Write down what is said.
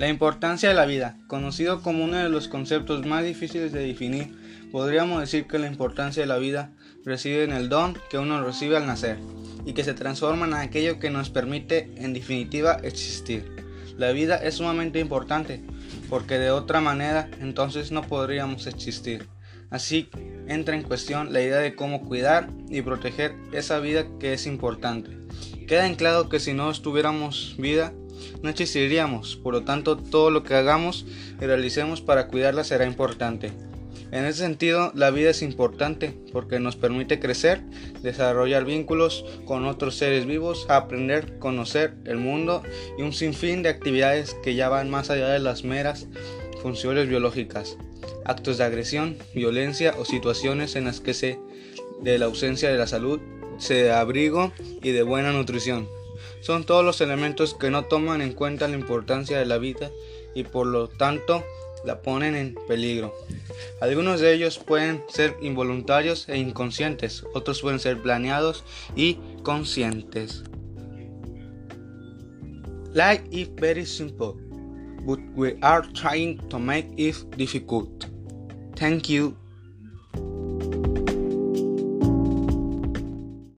La importancia de la vida, conocido como uno de los conceptos más difíciles de definir, podríamos decir que la importancia de la vida reside en el don que uno recibe al nacer y que se transforma en aquello que nos permite en definitiva existir. La vida es sumamente importante porque de otra manera entonces no podríamos existir. Así entra en cuestión la idea de cómo cuidar y proteger esa vida que es importante. Queda en claro que si no estuviéramos vida, no existiríamos, por lo tanto todo lo que hagamos y realicemos para cuidarla será importante. En ese sentido, la vida es importante porque nos permite crecer, desarrollar vínculos con otros seres vivos, aprender, conocer el mundo y un sinfín de actividades que ya van más allá de las meras funciones biológicas, actos de agresión, violencia o situaciones en las que se de la ausencia de la salud, se de abrigo y de buena nutrición. Son todos los elementos que no toman en cuenta la importancia de la vida y por lo tanto la ponen en peligro. Algunos de ellos pueden ser involuntarios e inconscientes, otros pueden ser planeados y conscientes. Life is very simple, but we are trying to make it difficult. Thank you.